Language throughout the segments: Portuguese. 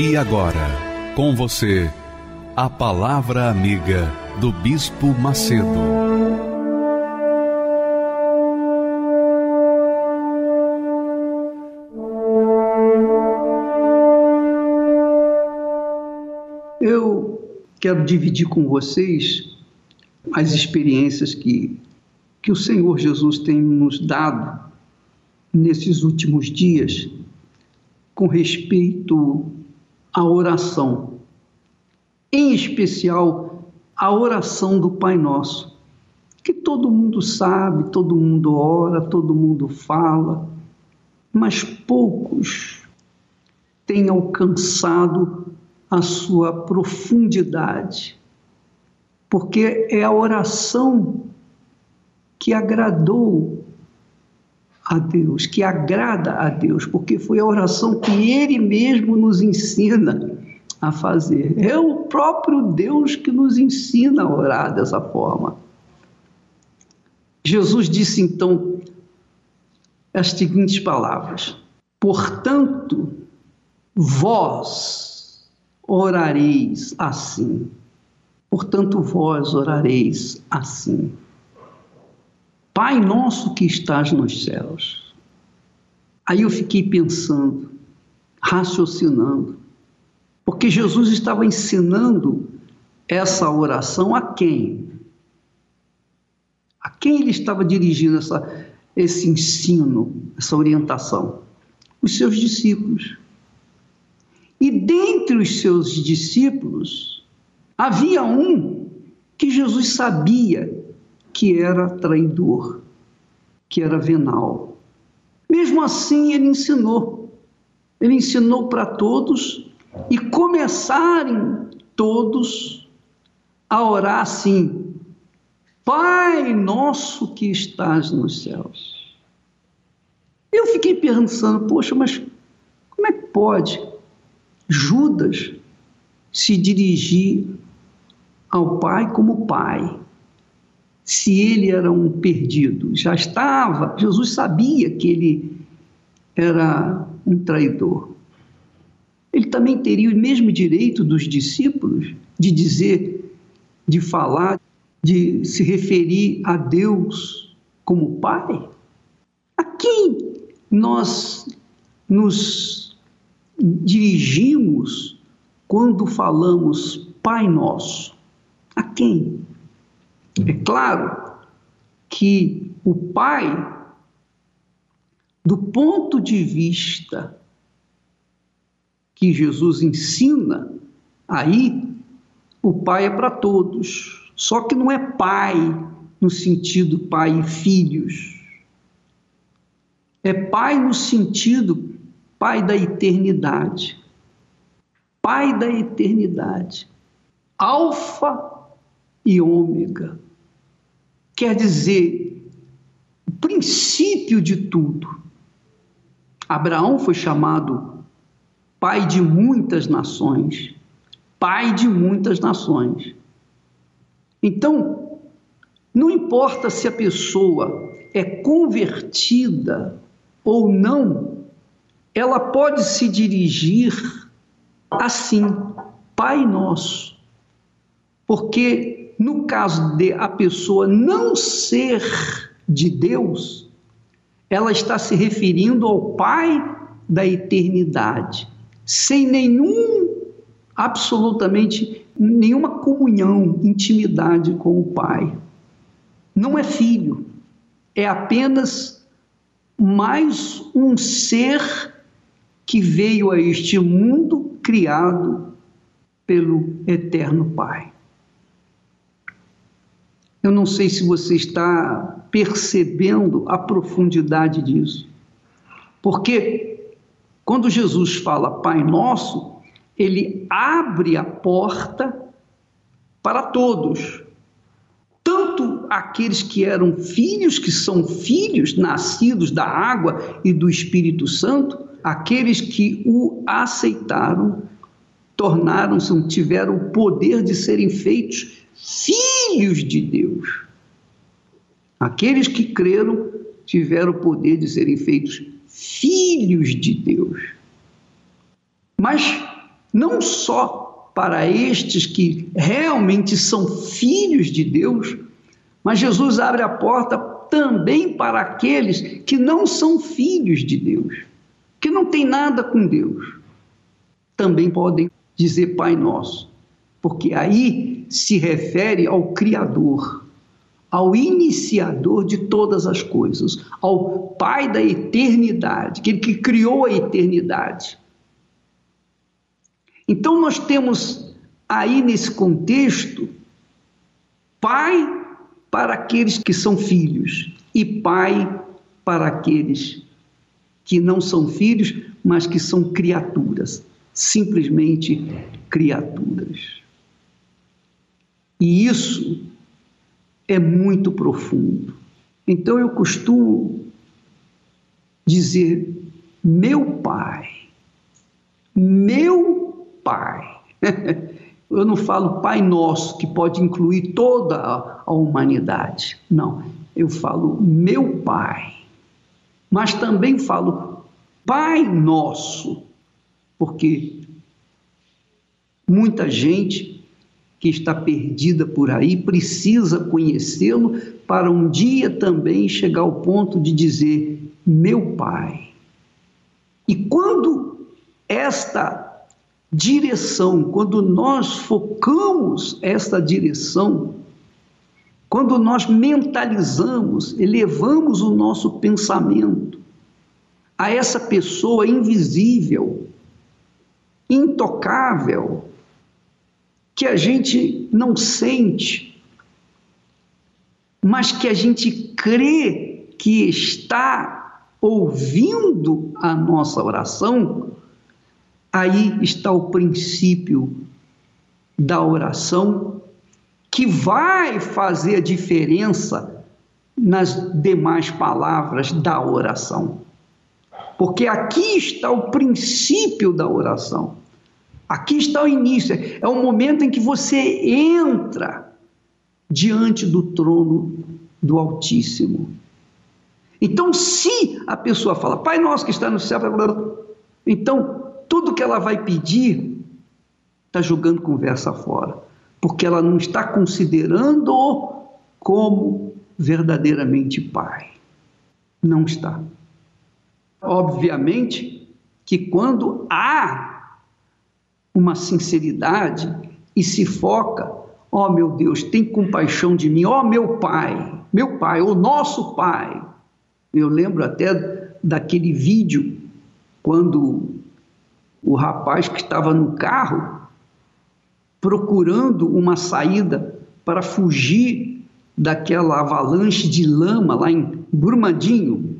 E agora, com você, a Palavra Amiga do Bispo Macedo. Eu quero dividir com vocês as experiências que, que o Senhor Jesus tem nos dado nesses últimos dias com respeito à oração, em especial a oração do Pai Nosso, que todo mundo sabe, todo mundo ora, todo mundo fala, mas poucos têm alcançado a sua profundidade, porque é a oração que agradou a Deus, que agrada a Deus, porque foi a oração que Ele mesmo nos ensina a fazer. É o próprio Deus que nos ensina a orar dessa forma. Jesus disse então as seguintes palavras: Portanto, vós orareis assim. Portanto, vós orareis assim. Pai nosso que estás nos céus. Aí eu fiquei pensando, raciocinando, porque Jesus estava ensinando essa oração a quem? A quem ele estava dirigindo essa, esse ensino, essa orientação? Os seus discípulos. E dentre os seus discípulos, havia um que Jesus sabia que era traidor, que era venal. Mesmo assim, ele ensinou. Ele ensinou para todos e começarem todos a orar assim: Pai nosso que estás nos céus. Eu fiquei pensando, poxa, mas como é que pode Judas se dirigir ao Pai como Pai? Se ele era um perdido, já estava, Jesus sabia que ele era um traidor ele também teria o mesmo direito dos discípulos de dizer, de falar, de se referir a Deus como Pai? A quem nós nos dirigimos quando falamos Pai Nosso? A quem? É claro que o Pai, do ponto de vista que Jesus ensina, aí o pai é para todos. Só que não é pai no sentido pai e filhos. É pai no sentido pai da eternidade. Pai da eternidade. Alfa e ômega. Quer dizer, o princípio de tudo. Abraão foi chamado pai de muitas nações, pai de muitas nações. Então, não importa se a pessoa é convertida ou não, ela pode se dirigir assim, Pai Nosso. Porque no caso de a pessoa não ser de Deus, ela está se referindo ao Pai da eternidade sem nenhum, absolutamente nenhuma comunhão, intimidade com o Pai. Não é filho, é apenas mais um ser que veio a este mundo criado pelo Eterno Pai. Eu não sei se você está percebendo a profundidade disso, porque Quando Jesus fala Pai Nosso, ele abre a porta para todos, tanto aqueles que eram filhos, que são filhos nascidos da água e do Espírito Santo, aqueles que o aceitaram, tornaram-se, tiveram o poder de serem feitos filhos de Deus. Aqueles que creram tiveram o poder de serem feitos filhos de Deus. Mas não só para estes que realmente são filhos de Deus, mas Jesus abre a porta também para aqueles que não são filhos de Deus, que não têm nada com Deus. Também podem dizer Pai Nosso, porque aí se refere ao Criador ao iniciador de todas as coisas, ao Pai da eternidade, aquele que criou a eternidade. Então nós temos aí nesse contexto Pai para aqueles que são filhos e Pai para aqueles que não são filhos, mas que são criaturas, simplesmente criaturas. E isso é muito profundo. Então eu costumo dizer, meu pai, meu pai. eu não falo Pai Nosso, que pode incluir toda a humanidade. Não, eu falo meu Pai. Mas também falo Pai Nosso, porque muita gente que está perdida por aí precisa conhecê-lo para um dia também chegar ao ponto de dizer: Meu Pai. E quando esta direção, quando nós focamos esta direção, quando nós mentalizamos, elevamos o nosso pensamento a essa pessoa invisível, intocável, que a gente não sente, mas que a gente crê que está ouvindo a nossa oração, aí está o princípio da oração que vai fazer a diferença nas demais palavras da oração. Porque aqui está o princípio da oração. Aqui está o início, é o momento em que você entra diante do trono do Altíssimo. Então, se a pessoa fala, Pai nosso que está no céu, então tudo que ela vai pedir está jogando conversa fora, porque ela não está considerando-o como verdadeiramente Pai. Não está. Obviamente que quando há uma sinceridade e se foca, ó oh, meu Deus, tem compaixão de mim, ó oh, meu Pai, meu Pai, o nosso Pai. Eu lembro até daquele vídeo quando o rapaz que estava no carro procurando uma saída para fugir daquela avalanche de lama lá em Brumadinho,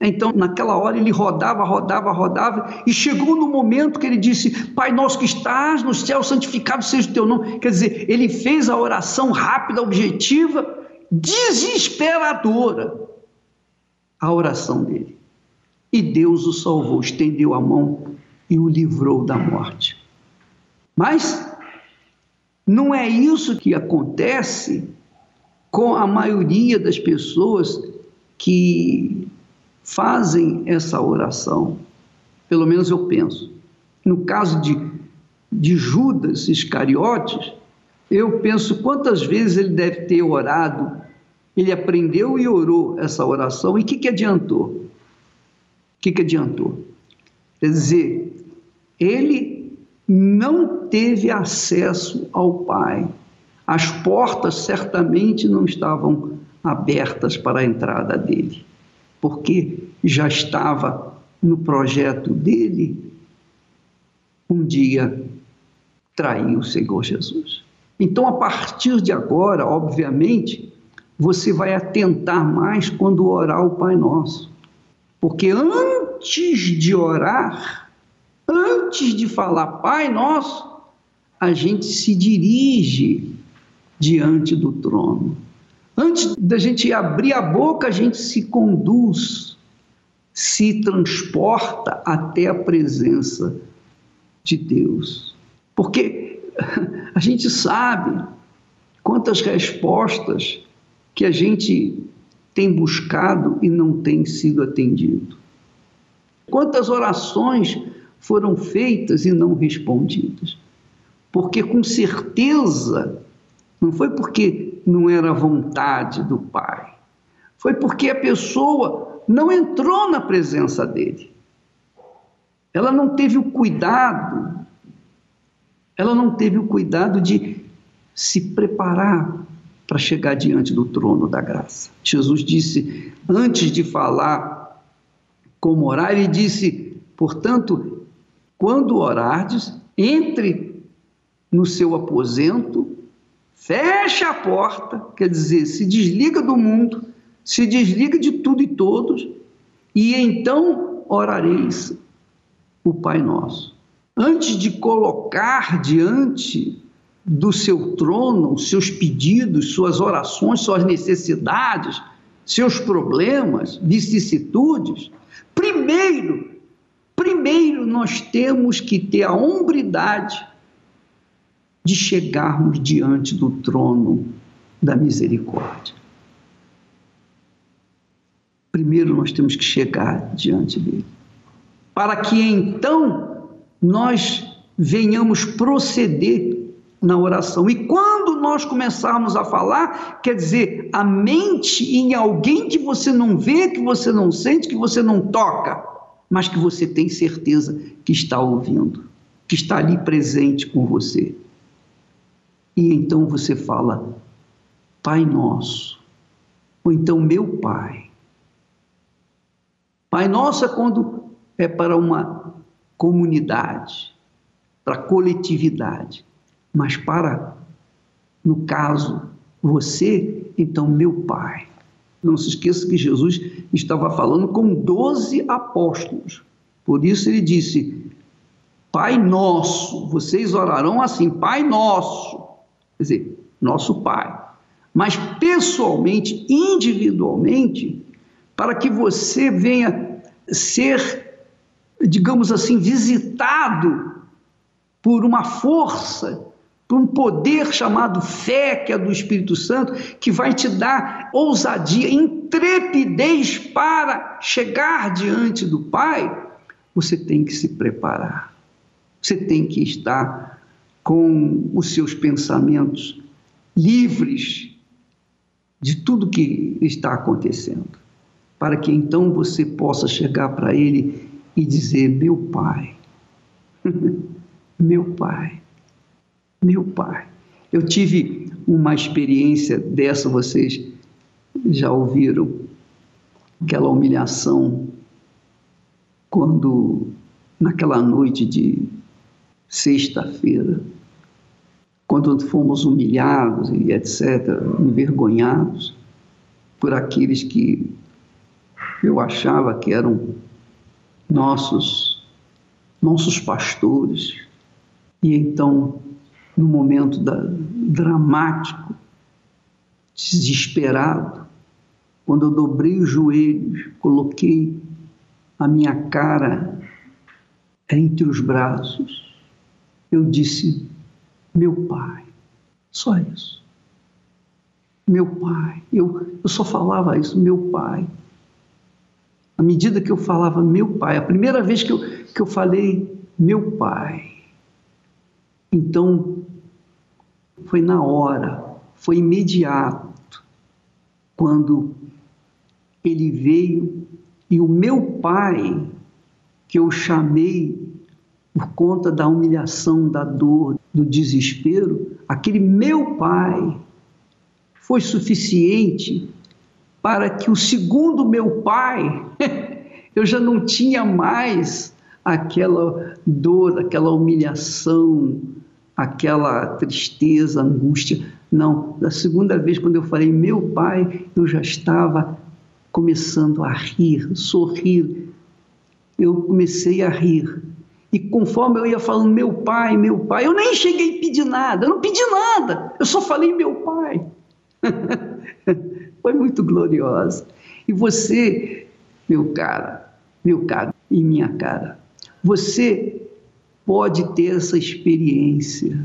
então, naquela hora, ele rodava, rodava, rodava, e chegou no momento que ele disse: Pai nosso que estás no céu, santificado seja o teu nome. Quer dizer, ele fez a oração rápida, objetiva, desesperadora, a oração dele. E Deus o salvou, estendeu a mão e o livrou da morte. Mas não é isso que acontece com a maioria das pessoas que fazem essa oração. Pelo menos eu penso. No caso de, de Judas Iscariotes, eu penso quantas vezes ele deve ter orado. Ele aprendeu e orou essa oração, e o que, que adiantou? O que, que adiantou? Quer dizer, ele não teve acesso ao Pai. As portas certamente não estavam abertas para a entrada dele porque já estava no projeto dele um dia trair o Senhor Jesus. Então, a partir de agora, obviamente, você vai atentar mais quando orar o Pai Nosso. Porque antes de orar, antes de falar Pai Nosso, a gente se dirige diante do trono. Antes da gente abrir a boca, a gente se conduz, se transporta até a presença de Deus. Porque a gente sabe quantas respostas que a gente tem buscado e não tem sido atendido. Quantas orações foram feitas e não respondidas. Porque com certeza não foi porque não era vontade do Pai, foi porque a pessoa não entrou na presença dele. Ela não teve o cuidado, ela não teve o cuidado de se preparar para chegar diante do trono da graça. Jesus disse, antes de falar como orar, ele disse, portanto, quando orardes, entre no seu aposento, feche a porta, quer dizer, se desliga do mundo, se desliga de tudo e todos, e então orareis o Pai Nosso. Antes de colocar diante do seu trono os seus pedidos, suas orações, suas necessidades, seus problemas, vicissitudes, primeiro, primeiro nós temos que ter a hombridade de chegarmos diante do trono da misericórdia. Primeiro nós temos que chegar diante dele, para que então nós venhamos proceder na oração. E quando nós começarmos a falar, quer dizer, a mente em alguém que você não vê, que você não sente, que você não toca, mas que você tem certeza que está ouvindo, que está ali presente com você. E então você fala, Pai Nosso, ou então meu Pai. Pai Nosso é quando é para uma comunidade, para coletividade, mas para, no caso, você, então meu Pai. Não se esqueça que Jesus estava falando com doze apóstolos. Por isso ele disse: Pai nosso, vocês orarão assim, Pai nosso quer dizer, nosso Pai. Mas pessoalmente, individualmente, para que você venha ser, digamos assim, visitado por uma força, por um poder chamado fé, que é do Espírito Santo, que vai te dar ousadia, intrepidez para chegar diante do Pai, você tem que se preparar. Você tem que estar com os seus pensamentos livres de tudo que está acontecendo, para que então você possa chegar para ele e dizer: Meu Pai, meu Pai, meu Pai. Eu tive uma experiência dessa, vocês já ouviram, aquela humilhação, quando naquela noite de sexta-feira, quando fomos humilhados e etc., envergonhados por aqueles que eu achava que eram nossos nossos pastores. E então, no momento da, dramático, desesperado, quando eu dobrei os joelhos, coloquei a minha cara entre os braços, eu disse: meu pai. Só isso. Meu pai. Eu, eu só falava isso, meu pai. À medida que eu falava meu pai, a primeira vez que eu, que eu falei meu pai, então foi na hora, foi imediato, quando ele veio e o meu pai, que eu chamei por conta da humilhação, da dor, do desespero, aquele meu pai foi suficiente para que o segundo meu pai, eu já não tinha mais aquela dor, aquela humilhação, aquela tristeza, angústia. Não, da segunda vez, quando eu falei meu pai, eu já estava começando a rir, sorrir, eu comecei a rir. E conforme eu ia falando, meu pai, meu pai, eu nem cheguei a pedir nada, eu não pedi nada, eu só falei meu pai. Foi muito gloriosa. E você, meu cara, meu caro e minha cara, você pode ter essa experiência.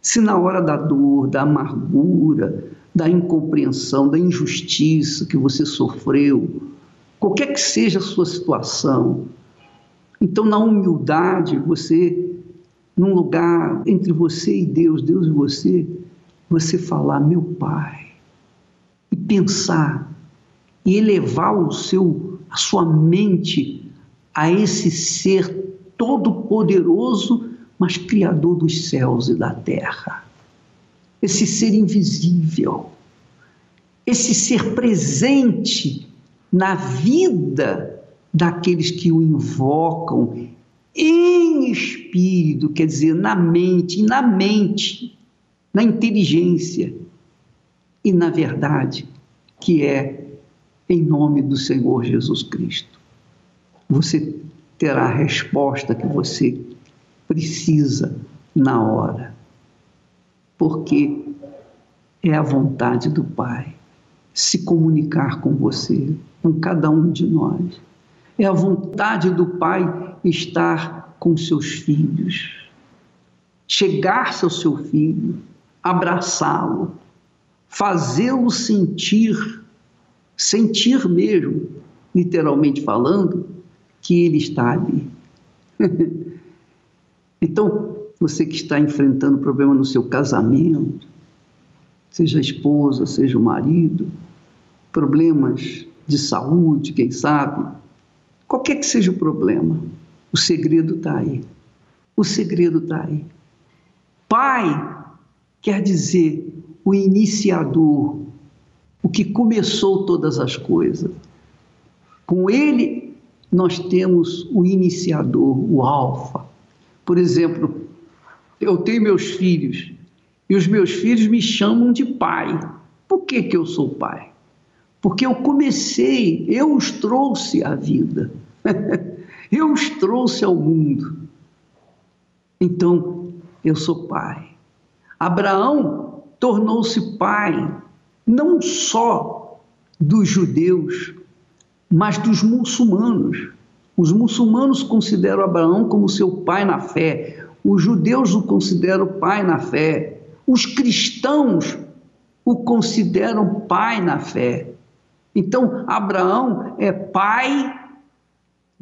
Se na hora da dor, da amargura, da incompreensão, da injustiça que você sofreu, qualquer que seja a sua situação, então na humildade, você, num lugar entre você e Deus, Deus e você, você falar, meu Pai, e pensar, e elevar o seu, a sua mente a esse ser todo-poderoso, mas criador dos céus e da terra. Esse ser invisível, esse ser presente na vida daqueles que o invocam em espírito, quer dizer, na mente, na mente, na inteligência e na verdade, que é em nome do Senhor Jesus Cristo. Você terá a resposta que você precisa na hora, porque é a vontade do Pai se comunicar com você, com cada um de nós. É a vontade do Pai estar com seus filhos, chegar-se ao seu filho, abraçá-lo, fazê-lo sentir, sentir mesmo, literalmente falando, que Ele está ali. então, você que está enfrentando problema no seu casamento, seja a esposa, seja o marido, problemas de saúde, quem sabe, qualquer que seja o problema, o segredo está aí. O segredo está aí. Pai quer dizer o iniciador, o que começou todas as coisas. Com ele nós temos o iniciador, o alfa. Por exemplo, eu tenho meus filhos e os meus filhos me chamam de pai. Por que, que eu sou pai? Porque eu comecei, eu os trouxe à vida, eu os trouxe ao mundo. Então, eu sou pai. Abraão tornou-se pai não só dos judeus, mas dos muçulmanos. Os muçulmanos consideram Abraão como seu pai na fé, os judeus o consideram pai na fé, os cristãos o consideram pai na fé. Então, Abraão é pai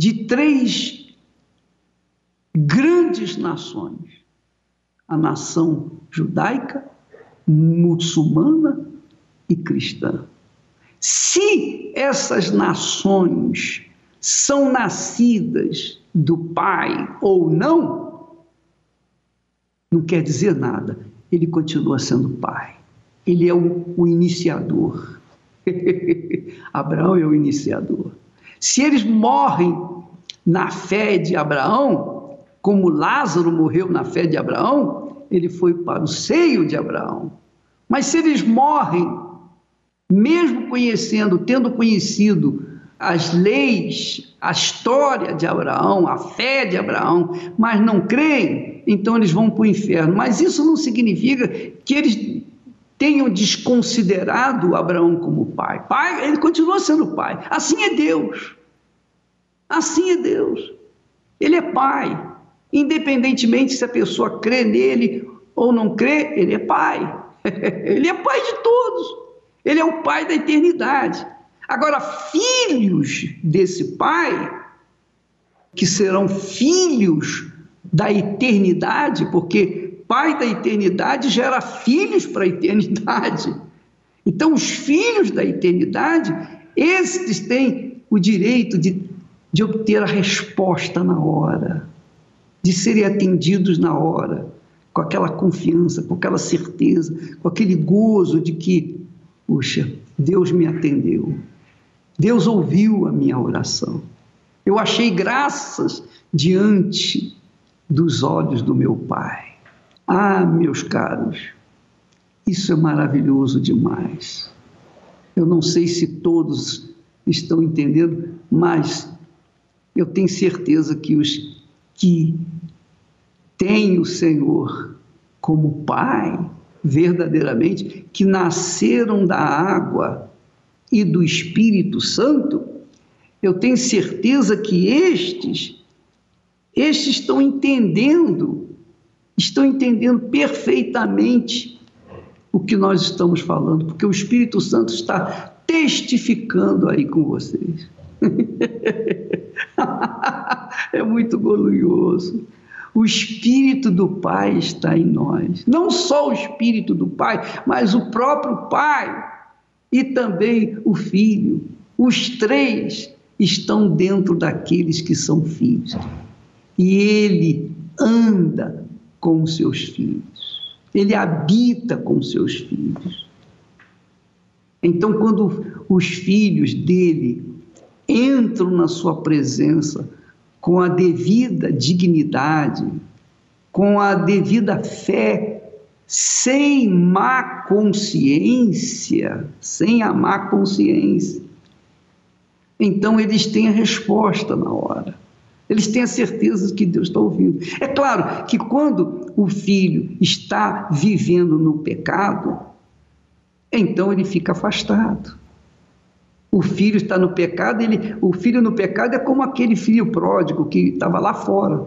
de três grandes nações: a nação judaica, muçulmana e cristã. Se essas nações são nascidas do Pai ou não, não quer dizer nada. Ele continua sendo Pai. Ele é o, o iniciador. Abraão é o iniciador. Se eles morrem na fé de Abraão, como Lázaro morreu na fé de Abraão, ele foi para o seio de Abraão. Mas se eles morrem mesmo conhecendo, tendo conhecido as leis, a história de Abraão, a fé de Abraão, mas não creem, então eles vão para o inferno. Mas isso não significa que eles tenham desconsiderado Abraão como pai. Pai, ele continua sendo pai. Assim é Deus. Assim é Deus. Ele é pai. Independentemente se a pessoa crê nele ou não crê, ele é pai. ele é pai de todos. Ele é o pai da eternidade. Agora, filhos desse pai, que serão filhos da eternidade, porque pai da eternidade gera filhos para a eternidade. Então, os filhos da eternidade, esses têm o direito de, de obter a resposta na hora, de serem atendidos na hora, com aquela confiança, com aquela certeza, com aquele gozo de que Puxa, Deus me atendeu. Deus ouviu a minha oração. Eu achei graças diante dos olhos do meu Pai. Ah, meus caros, isso é maravilhoso demais. Eu não sei se todos estão entendendo, mas eu tenho certeza que os que têm o Senhor como Pai, verdadeiramente, que nasceram da água e do Espírito Santo, eu tenho certeza que estes, estes estão entendendo, estão entendendo perfeitamente o que nós estamos falando, porque o Espírito Santo está testificando aí com vocês. é muito glorioso. O Espírito do Pai está em nós. Não só o Espírito do Pai, mas o próprio Pai e também o Filho. Os três estão dentro daqueles que são filhos. E ele anda com os seus filhos. Ele habita com os seus filhos. Então, quando os filhos dele entram na sua presença com a devida dignidade, com a devida fé, sem má consciência, sem a má consciência. Então eles têm a resposta na hora. Eles têm a certeza de que Deus está ouvindo. É claro que quando o filho está vivendo no pecado, então ele fica afastado. O filho está no pecado, ele, o filho no pecado é como aquele filho pródigo que estava lá fora,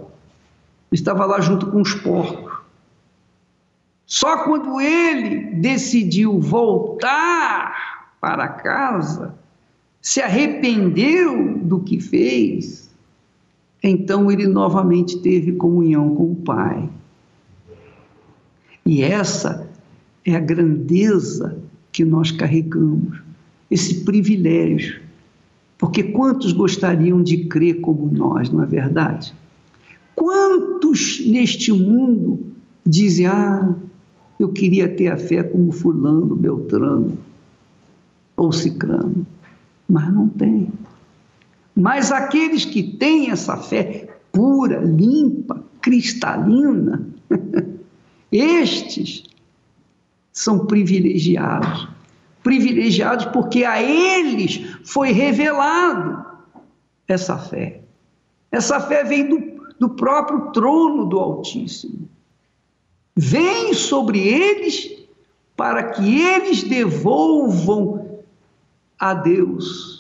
estava lá junto com os porcos. Só quando ele decidiu voltar para casa, se arrependeu do que fez, então ele novamente teve comunhão com o Pai. E essa é a grandeza que nós carregamos esse privilégio. Porque quantos gostariam de crer como nós, não é verdade? Quantos neste mundo dizem: Ah, eu queria ter a fé como Fulano, Beltrano ou Cicrano, mas não tem. Mas aqueles que têm essa fé pura, limpa, cristalina, estes são privilegiados privilegiados porque a eles foi revelado essa fé. Essa fé vem do, do próprio trono do Altíssimo. Vem sobre eles para que eles devolvam a Deus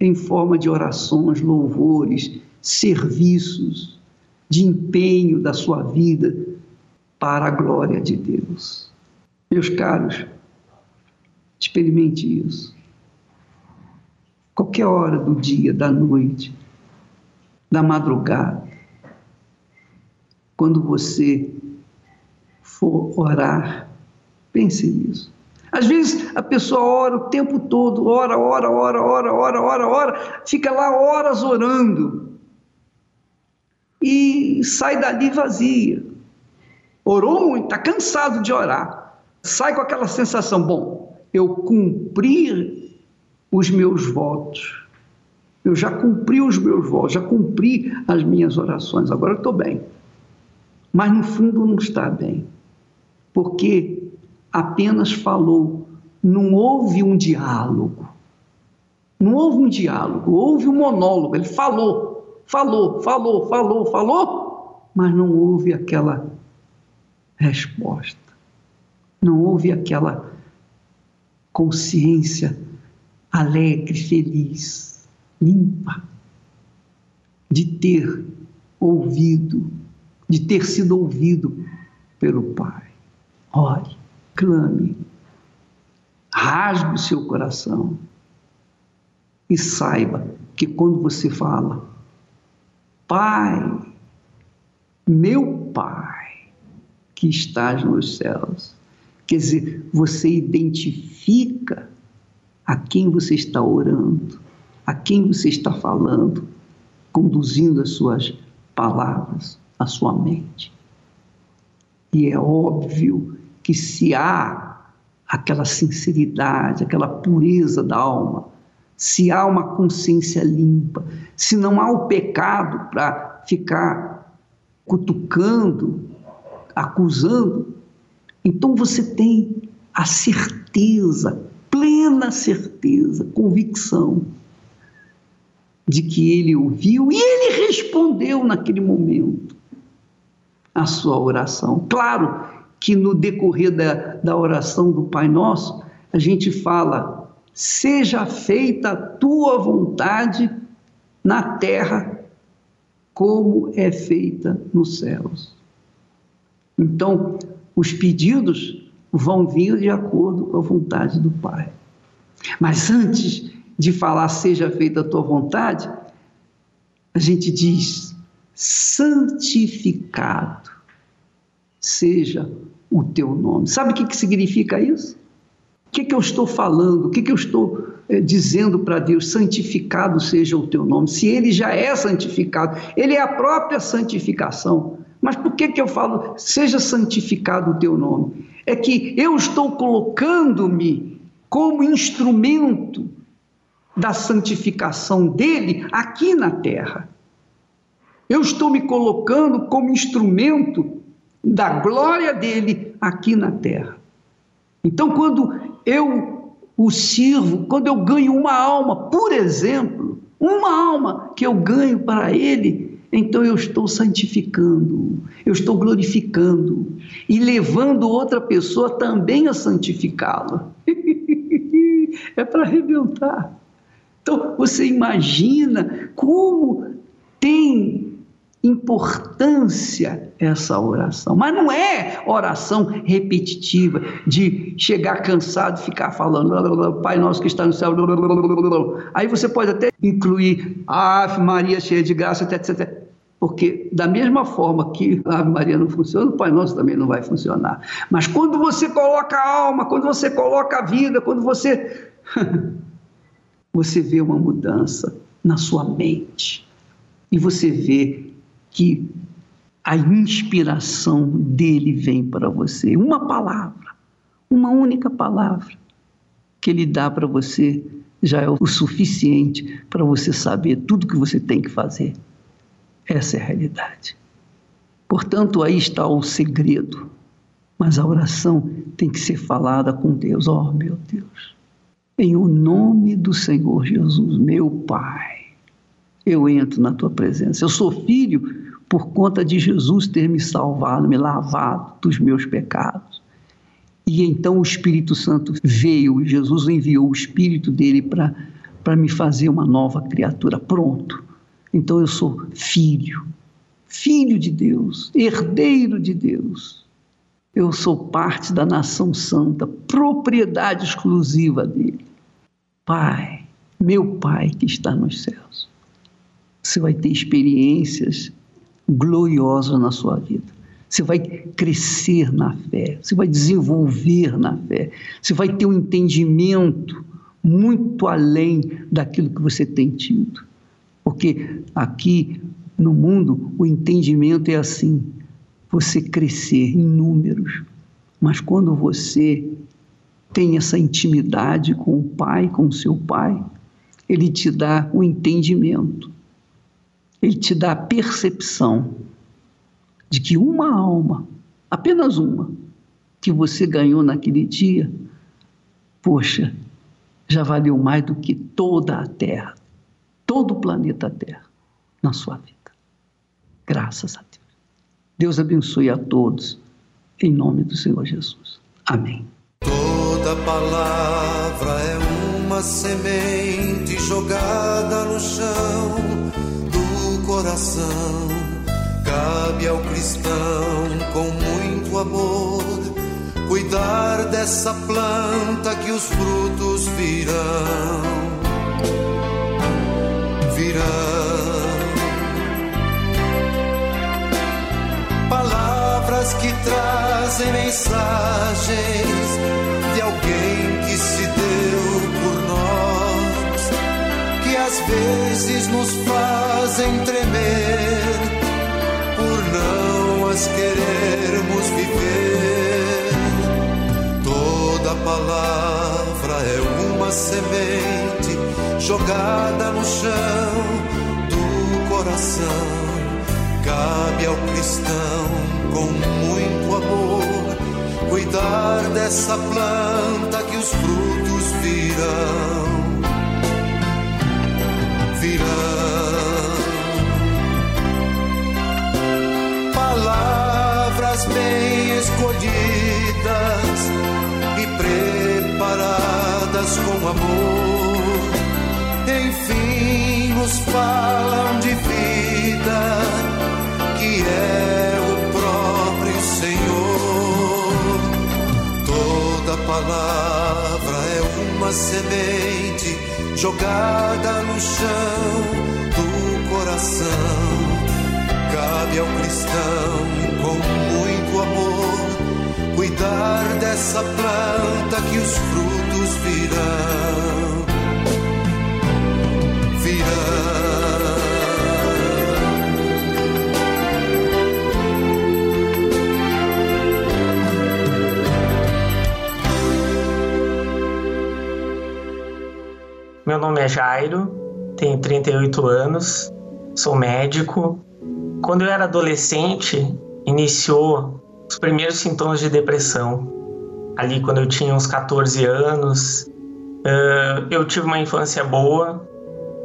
em forma de orações, louvores, serviços, de empenho da sua vida para a glória de Deus. Meus caros, Experimente isso. Qualquer hora do dia, da noite, da madrugada, quando você for orar, pense nisso. Às vezes a pessoa ora o tempo todo, ora, ora, ora, ora, ora, ora, ora, fica lá horas orando e sai dali vazia. Orou muito, está cansado de orar. Sai com aquela sensação, bom, eu cumprir os meus votos. Eu já cumpri os meus votos, já cumpri as minhas orações, agora eu estou bem. Mas no fundo não está bem, porque apenas falou, não houve um diálogo. Não houve um diálogo, houve um monólogo. Ele falou, falou, falou, falou, falou, mas não houve aquela resposta. Não houve aquela consciência alegre, feliz, limpa, de ter ouvido, de ter sido ouvido pelo Pai. Ore, clame, rasgue o seu coração e saiba que quando você fala, Pai, meu Pai, que estás nos céus, Quer dizer, você identifica a quem você está orando, a quem você está falando, conduzindo as suas palavras, a sua mente. E é óbvio que se há aquela sinceridade, aquela pureza da alma, se há uma consciência limpa, se não há o pecado para ficar cutucando, acusando, então você tem a certeza, plena certeza, convicção de que ele ouviu e ele respondeu naquele momento a sua oração. Claro que no decorrer da, da oração do Pai Nosso, a gente fala: seja feita a tua vontade na terra, como é feita nos céus. Então, os pedidos vão vir de acordo com a vontade do Pai. Mas antes de falar seja feita a tua vontade, a gente diz santificado seja o teu nome. Sabe o que, que significa isso? O que, que eu estou falando? O que, que eu estou é, dizendo para Deus? Santificado seja o teu nome. Se ele já é santificado, ele é a própria santificação. Mas por que, que eu falo, seja santificado o teu nome? É que eu estou colocando-me como instrumento da santificação dele aqui na terra. Eu estou me colocando como instrumento da glória dele aqui na terra. Então, quando eu o sirvo, quando eu ganho uma alma, por exemplo, uma alma que eu ganho para ele, então eu estou santificando, eu estou glorificando e levando outra pessoa também a santificá-lo. é para arrebentar. Então, você imagina como tem importância essa oração. Mas não é oração repetitiva, de chegar cansado e ficar falando, Pai nosso que está no céu. Aí você pode até incluir Ave Maria cheia de graça, etc. Porque, da mesma forma que a Ave Maria não funciona, o Pai Nosso também não vai funcionar. Mas quando você coloca a alma, quando você coloca a vida, quando você você vê uma mudança na sua mente. E você vê que a inspiração dele vem para você. Uma palavra, uma única palavra que ele dá para você já é o suficiente para você saber tudo que você tem que fazer. Essa é a realidade. Portanto, aí está o segredo. Mas a oração tem que ser falada com Deus. Oh, meu Deus em o nome do Senhor Jesus, meu Pai, eu entro na tua presença. Eu sou filho por conta de Jesus ter me salvado, me lavado dos meus pecados. E então o Espírito Santo veio, Jesus enviou o Espírito dele para me fazer uma nova criatura. Pronto. Então eu sou filho, filho de Deus, herdeiro de Deus. Eu sou parte da nação santa, propriedade exclusiva dele. Pai, meu Pai que está nos céus. Você vai ter experiências gloriosas na sua vida. Você vai crescer na fé, você vai desenvolver na fé, você vai ter um entendimento muito além daquilo que você tem tido. Porque aqui no mundo o entendimento é assim: você crescer em números, mas quando você tem essa intimidade com o Pai, com o seu Pai, ele te dá o entendimento, ele te dá a percepção de que uma alma, apenas uma, que você ganhou naquele dia, poxa, já valeu mais do que toda a Terra, todo o planeta Terra na sua vida. Graças a Deus. Deus abençoe a todos, em nome do Senhor Jesus. Amém. Toda palavra é uma semente jogada no chão coração. Cabe ao cristão com muito amor cuidar dessa planta que os frutos virão. Virão. Palavras que trazem mensagens de alguém às vezes nos fazem tremer por não as querermos viver. Toda palavra é uma semente jogada no chão do coração. Cabe ao cristão com muito amor cuidar dessa planta que os frutos virão. Amor, enfim nos falam de vida, que é o próprio Senhor. Toda palavra é uma semente jogada no chão do coração. Cabe ao cristão com muito amor cuidar dessa planta que os frutos virão. Virão. Meu nome é Jairo, tenho 38 anos, sou médico. Quando eu era adolescente, iniciou os primeiros sintomas de depressão. Ali, quando eu tinha uns 14 anos, eu tive uma infância boa,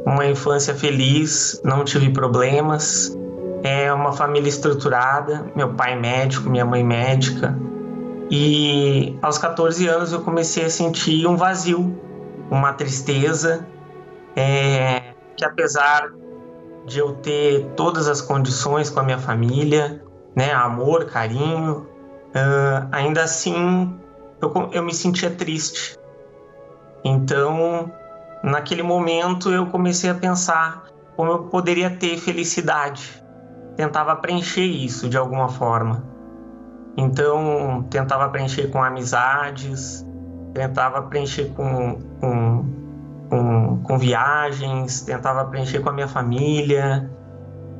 uma infância feliz, não tive problemas. É uma família estruturada, meu pai médico, minha mãe médica. E aos 14 anos eu comecei a sentir um vazio uma tristeza, é, que apesar de eu ter todas as condições com a minha família, né, amor, carinho, uh, ainda assim eu, eu me sentia triste. Então, naquele momento, eu comecei a pensar como eu poderia ter felicidade. Tentava preencher isso de alguma forma. Então, tentava preencher com amizades, tentava preencher com, com, com, com, viagens, tentava preencher com a minha família.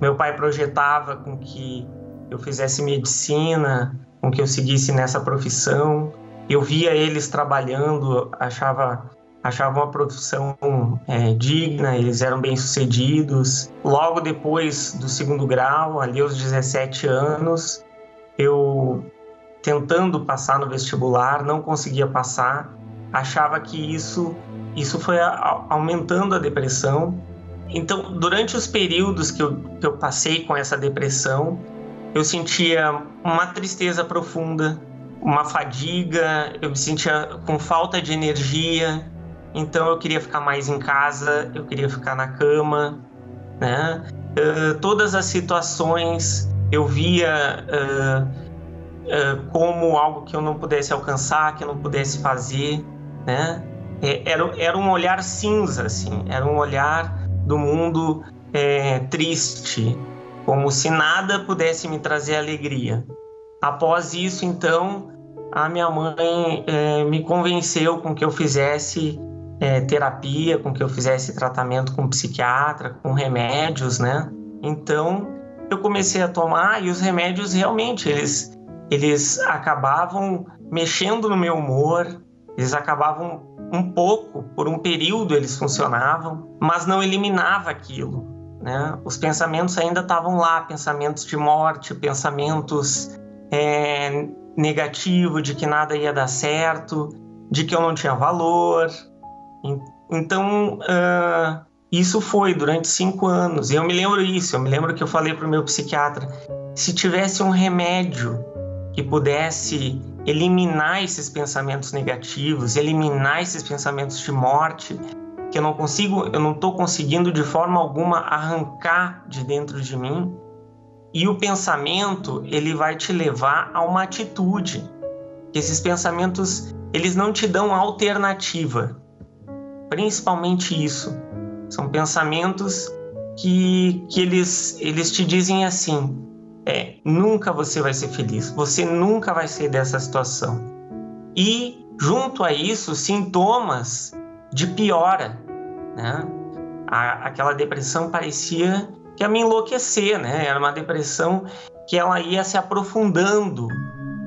Meu pai projetava com que eu fizesse medicina, com que eu seguisse nessa profissão. Eu via eles trabalhando, achava achava uma profissão é, digna, eles eram bem sucedidos. Logo depois do segundo grau, ali aos 17 anos, eu tentando passar no vestibular, não conseguia passar, achava que isso isso foi aumentando a depressão. Então, durante os períodos que eu, que eu passei com essa depressão, eu sentia uma tristeza profunda, uma fadiga, eu me sentia com falta de energia, então eu queria ficar mais em casa, eu queria ficar na cama, né? Uh, todas as situações eu via uh, eh, como algo que eu não pudesse alcançar, que eu não pudesse fazer, né? É, era, era um olhar cinza, assim, era um olhar do mundo é, triste, como se nada pudesse me trazer alegria. Após isso, então, a minha mãe é, me convenceu com que eu fizesse é, terapia, com que eu fizesse tratamento com psiquiatra, com remédios, né? Então, eu comecei a tomar e os remédios realmente eles eles acabavam mexendo no meu humor, eles acabavam um pouco, por um período eles funcionavam, mas não eliminava aquilo. Né? Os pensamentos ainda estavam lá, pensamentos de morte, pensamentos é, negativos, de que nada ia dar certo, de que eu não tinha valor. Então, uh, isso foi durante cinco anos. E eu me lembro isso, eu me lembro que eu falei para o meu psiquiatra, se tivesse um remédio que pudesse eliminar esses pensamentos negativos, eliminar esses pensamentos de morte, que eu não consigo, eu não estou conseguindo de forma alguma arrancar de dentro de mim. E o pensamento, ele vai te levar a uma atitude. Esses pensamentos, eles não te dão alternativa. Principalmente isso. São pensamentos que, que eles, eles te dizem assim: é nunca você vai ser feliz, você nunca vai sair dessa situação. E junto a isso, sintomas de piora, né? A, aquela depressão parecia que ia me enlouquecer, né? Era uma depressão que ela ia se aprofundando.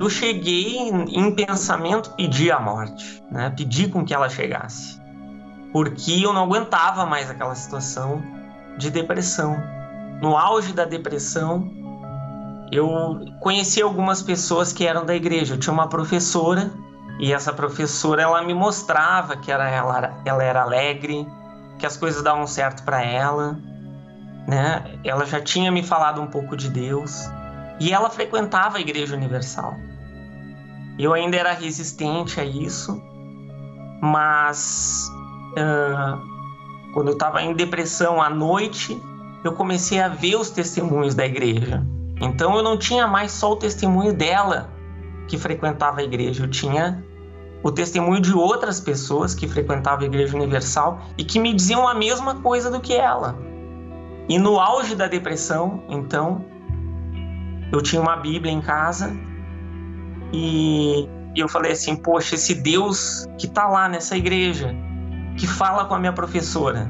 Eu cheguei em, em pensamento pedir a morte, né? Pedir com que ela chegasse, porque eu não aguentava mais aquela situação de depressão. No auge da depressão, eu conheci algumas pessoas que eram da igreja. Eu tinha uma professora e essa professora ela me mostrava que era, ela, ela era alegre, que as coisas davam certo para ela, né? Ela já tinha me falado um pouco de Deus e ela frequentava a Igreja Universal. Eu ainda era resistente a isso, mas uh, quando eu estava em depressão à noite, eu comecei a ver os testemunhos da igreja. Então eu não tinha mais só o testemunho dela que frequentava a igreja, eu tinha o testemunho de outras pessoas que frequentavam a Igreja Universal e que me diziam a mesma coisa do que ela. E no auge da depressão, então, eu tinha uma Bíblia em casa e eu falei assim: Poxa, esse Deus que está lá nessa igreja, que fala com a minha professora,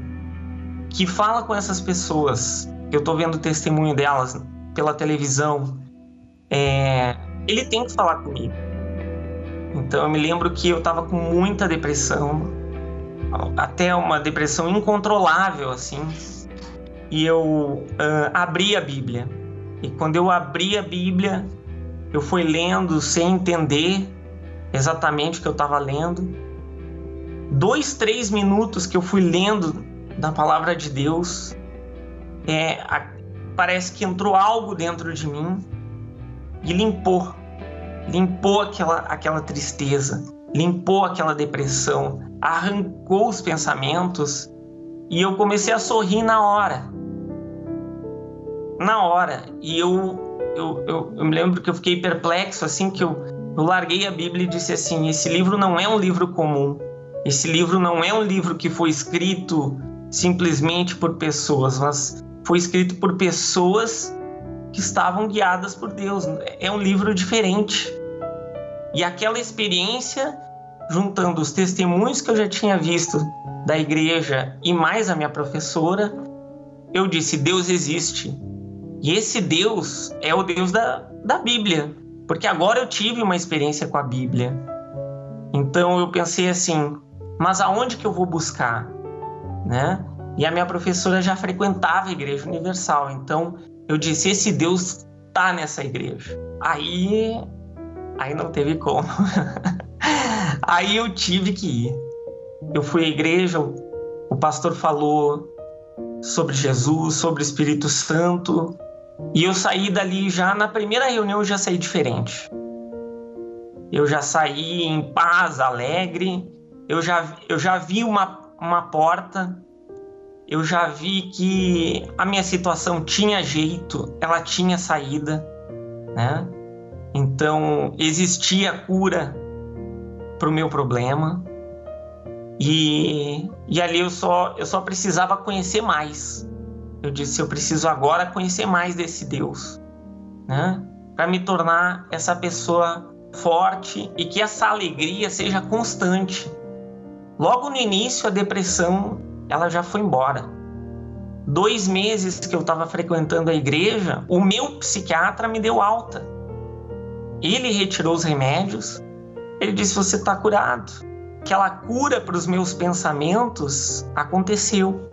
que fala com essas pessoas, eu estou vendo o testemunho delas pela televisão, é, ele tem que falar comigo. Então eu me lembro que eu estava com muita depressão, até uma depressão incontrolável assim. E eu uh, abri a Bíblia. E quando eu abri a Bíblia, eu fui lendo sem entender exatamente o que eu estava lendo. Dois, três minutos que eu fui lendo da palavra de Deus, é, a, parece que entrou algo dentro de mim e limpou limpou aquela, aquela tristeza, limpou aquela depressão, arrancou os pensamentos e eu comecei a sorrir na hora. Na hora. E eu, eu, eu, eu me lembro que eu fiquei perplexo, assim, que eu, eu larguei a Bíblia e disse assim: esse livro não é um livro comum. Esse livro não é um livro que foi escrito simplesmente por pessoas, mas foi escrito por pessoas que estavam guiadas por Deus. É um livro diferente. E aquela experiência, juntando os testemunhos que eu já tinha visto da igreja e mais a minha professora, eu disse: Deus existe. E esse Deus é o Deus da, da Bíblia, porque agora eu tive uma experiência com a Bíblia. Então eu pensei assim: mas aonde que eu vou buscar? Né? E a minha professora já frequentava a Igreja Universal, então eu disse: esse Deus tá nessa igreja. Aí, aí não teve como. aí eu tive que ir. Eu fui à igreja, o pastor falou sobre Jesus, sobre o Espírito Santo, e eu saí dali já na primeira reunião eu já saí diferente. Eu já saí em paz, alegre. Eu já, eu já vi uma, uma porta eu já vi que a minha situação tinha jeito, ela tinha saída, né? Então existia cura para o meu problema e, e ali eu só eu só precisava conhecer mais. Eu disse eu preciso agora conhecer mais desse Deus, né? Para me tornar essa pessoa forte e que essa alegria seja constante. Logo no início a depressão ela já foi embora. Dois meses que eu estava frequentando a igreja, o meu psiquiatra me deu alta. Ele retirou os remédios. Ele disse: Você está curado. Aquela cura para os meus pensamentos aconteceu.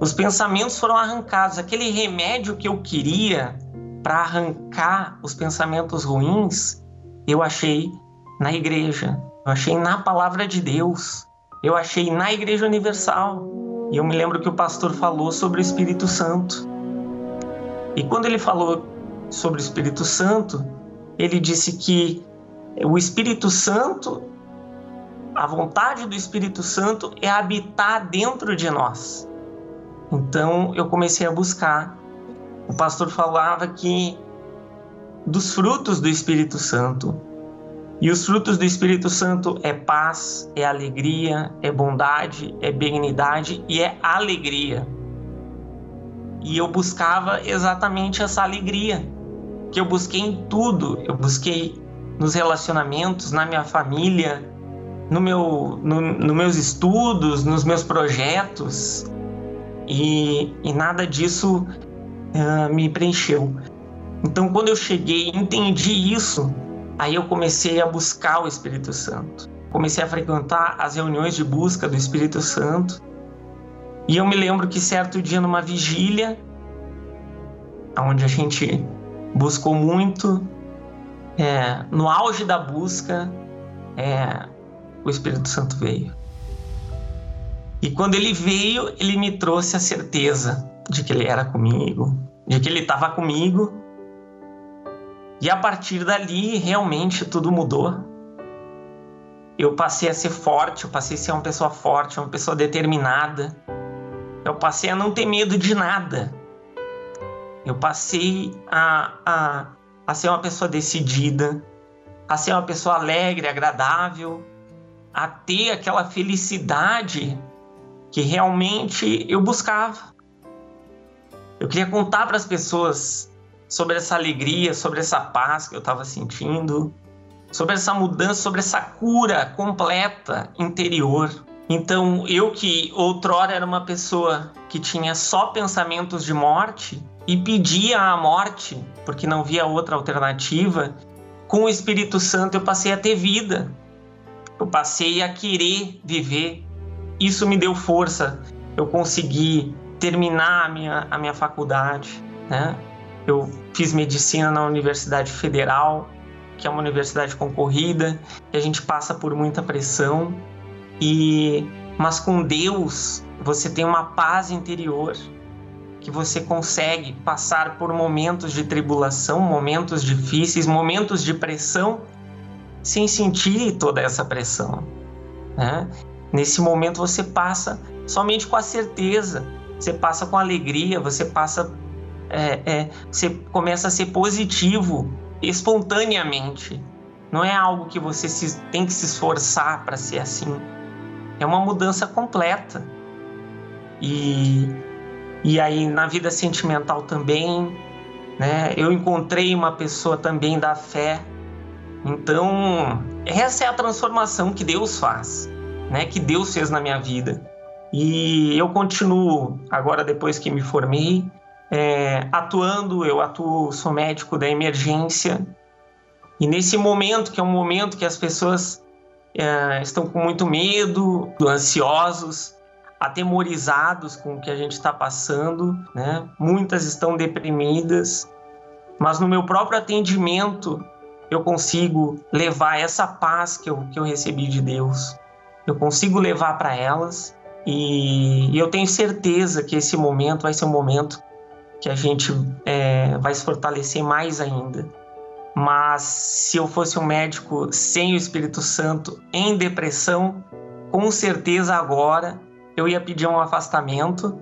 Os pensamentos foram arrancados. Aquele remédio que eu queria para arrancar os pensamentos ruins, eu achei na igreja. Eu achei na palavra de Deus eu achei na Igreja Universal. E eu me lembro que o pastor falou sobre o Espírito Santo. E quando ele falou sobre o Espírito Santo, ele disse que o Espírito Santo, a vontade do Espírito Santo é habitar dentro de nós. Então eu comecei a buscar. O pastor falava que dos frutos do Espírito Santo, e os frutos do Espírito Santo é paz, é alegria, é bondade, é benignidade e é alegria. E eu buscava exatamente essa alegria, que eu busquei em tudo. Eu busquei nos relacionamentos, na minha família, no meu, no, nos meus estudos, nos meus projetos. E, e nada disso uh, me preencheu. Então, quando eu cheguei e entendi isso, Aí eu comecei a buscar o Espírito Santo. Comecei a frequentar as reuniões de busca do Espírito Santo. E eu me lembro que certo dia numa vigília, onde a gente buscou muito, é, no auge da busca, é, o Espírito Santo veio. E quando ele veio, ele me trouxe a certeza de que ele era comigo, de que ele estava comigo e a partir dali, realmente tudo mudou. eu passei a ser forte, eu passei a ser uma pessoa forte, uma pessoa determinada. Eu passei a não ter medo de nada. Eu passei a, a, a ser uma pessoa decidida, a ser uma pessoa alegre, agradável, a ter aquela felicidade que realmente eu buscava. Eu queria contar para as pessoas sobre essa alegria, sobre essa paz que eu estava sentindo, sobre essa mudança, sobre essa cura completa interior. Então, eu que outrora era uma pessoa que tinha só pensamentos de morte e pedia a morte, porque não via outra alternativa, com o Espírito Santo eu passei a ter vida. Eu passei a querer viver. Isso me deu força. Eu consegui terminar a minha, a minha faculdade, né? Eu fiz medicina na Universidade Federal, que é uma universidade concorrida, e a gente passa por muita pressão. E mas com Deus você tem uma paz interior que você consegue passar por momentos de tribulação, momentos difíceis, momentos de pressão, sem sentir toda essa pressão. Né? Nesse momento você passa somente com a certeza, você passa com alegria, você passa, é, é, você começa a ser positivo espontaneamente. Não é algo que você se, tem que se esforçar para ser assim. É uma mudança completa. E e aí na vida sentimental também, né? Eu encontrei uma pessoa também da fé. Então, essa é a transformação que Deus faz, né? Que Deus fez na minha vida. E eu continuo agora depois que me formei é, atuando. Eu atuo, sou médico da emergência. E nesse momento, que é um momento que as pessoas é, estão com muito medo, ansiosos, atemorizados com o que a gente está passando, né? Muitas estão deprimidas, mas no meu próprio atendimento eu consigo levar essa paz que eu, que eu recebi de Deus. Eu consigo levar para elas e, e, eu tenho certeza que esse momento vai ser um momento que a gente é, vai se fortalecer mais ainda. Mas se eu fosse um médico sem o Espírito Santo em depressão, com certeza agora eu ia pedir um afastamento,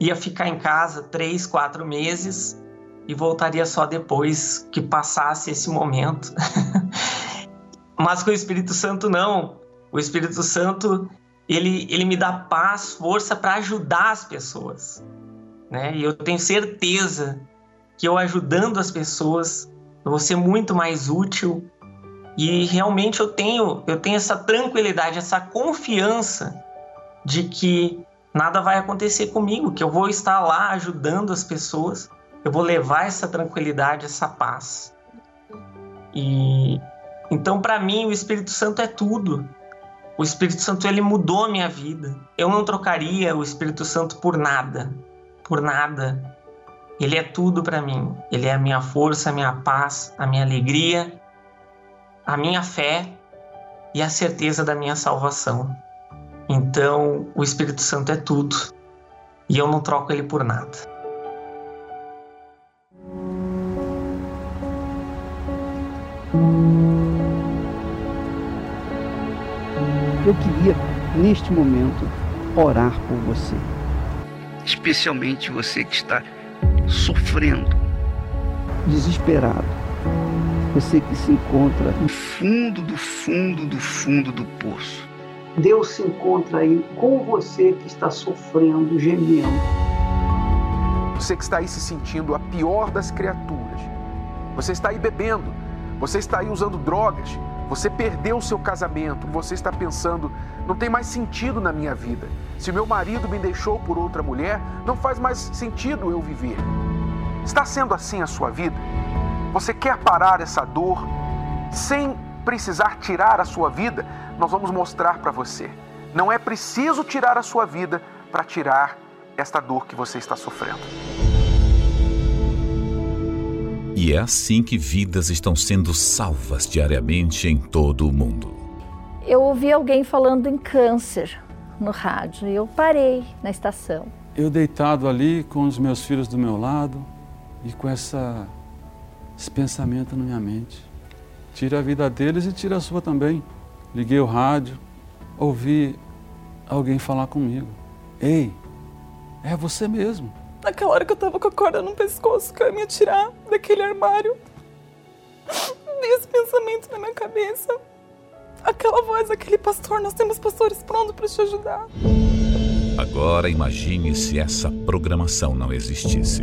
ia ficar em casa três, quatro meses e voltaria só depois que passasse esse momento. Mas com o Espírito Santo não. O Espírito Santo ele, ele me dá paz, força para ajudar as pessoas, né? E eu tenho certeza que eu ajudando as pessoas eu vou ser muito mais útil e realmente eu tenho eu tenho essa tranquilidade, essa confiança de que nada vai acontecer comigo, que eu vou estar lá ajudando as pessoas, eu vou levar essa tranquilidade, essa paz. E então para mim o Espírito Santo é tudo. O Espírito Santo ele mudou a minha vida. Eu não trocaria o Espírito Santo por nada, por nada. Ele é tudo para mim. Ele é a minha força, a minha paz, a minha alegria, a minha fé e a certeza da minha salvação. Então, o Espírito Santo é tudo. E eu não troco ele por nada. Eu queria, neste momento, orar por você, especialmente você que está sofrendo, desesperado, você que se encontra no fundo do fundo do fundo do poço Deus se encontra aí com você que está sofrendo, gemendo. Você que está aí se sentindo a pior das criaturas. Você está aí bebendo, você está aí usando drogas, você perdeu o seu casamento, você está pensando, não tem mais sentido na minha vida. Se meu marido me deixou por outra mulher, não faz mais sentido eu viver. Está sendo assim a sua vida? Você quer parar essa dor sem precisar tirar a sua vida? Nós vamos mostrar para você. Não é preciso tirar a sua vida para tirar esta dor que você está sofrendo. E é assim que vidas estão sendo salvas diariamente em todo o mundo. Eu ouvi alguém falando em câncer no rádio e eu parei na estação. Eu deitado ali com os meus filhos do meu lado e com essa, esse pensamento na minha mente. Tira a vida deles e tira a sua também. Liguei o rádio, ouvi alguém falar comigo. Ei, é você mesmo. Naquela hora que eu tava com a corda no pescoço, que eu ia me atirar daquele armário, esse pensamento na minha cabeça. Aquela voz, aquele pastor, nós temos pastores prontos para te ajudar. Agora imagine se essa programação não existisse.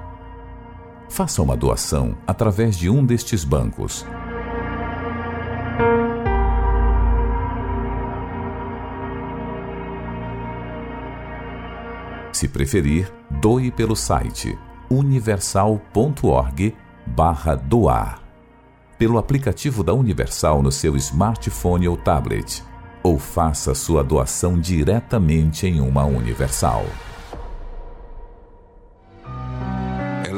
Faça uma doação através de um destes bancos. Se preferir, doe pelo site universal.org/doar, pelo aplicativo da Universal no seu smartphone ou tablet, ou faça sua doação diretamente em uma Universal.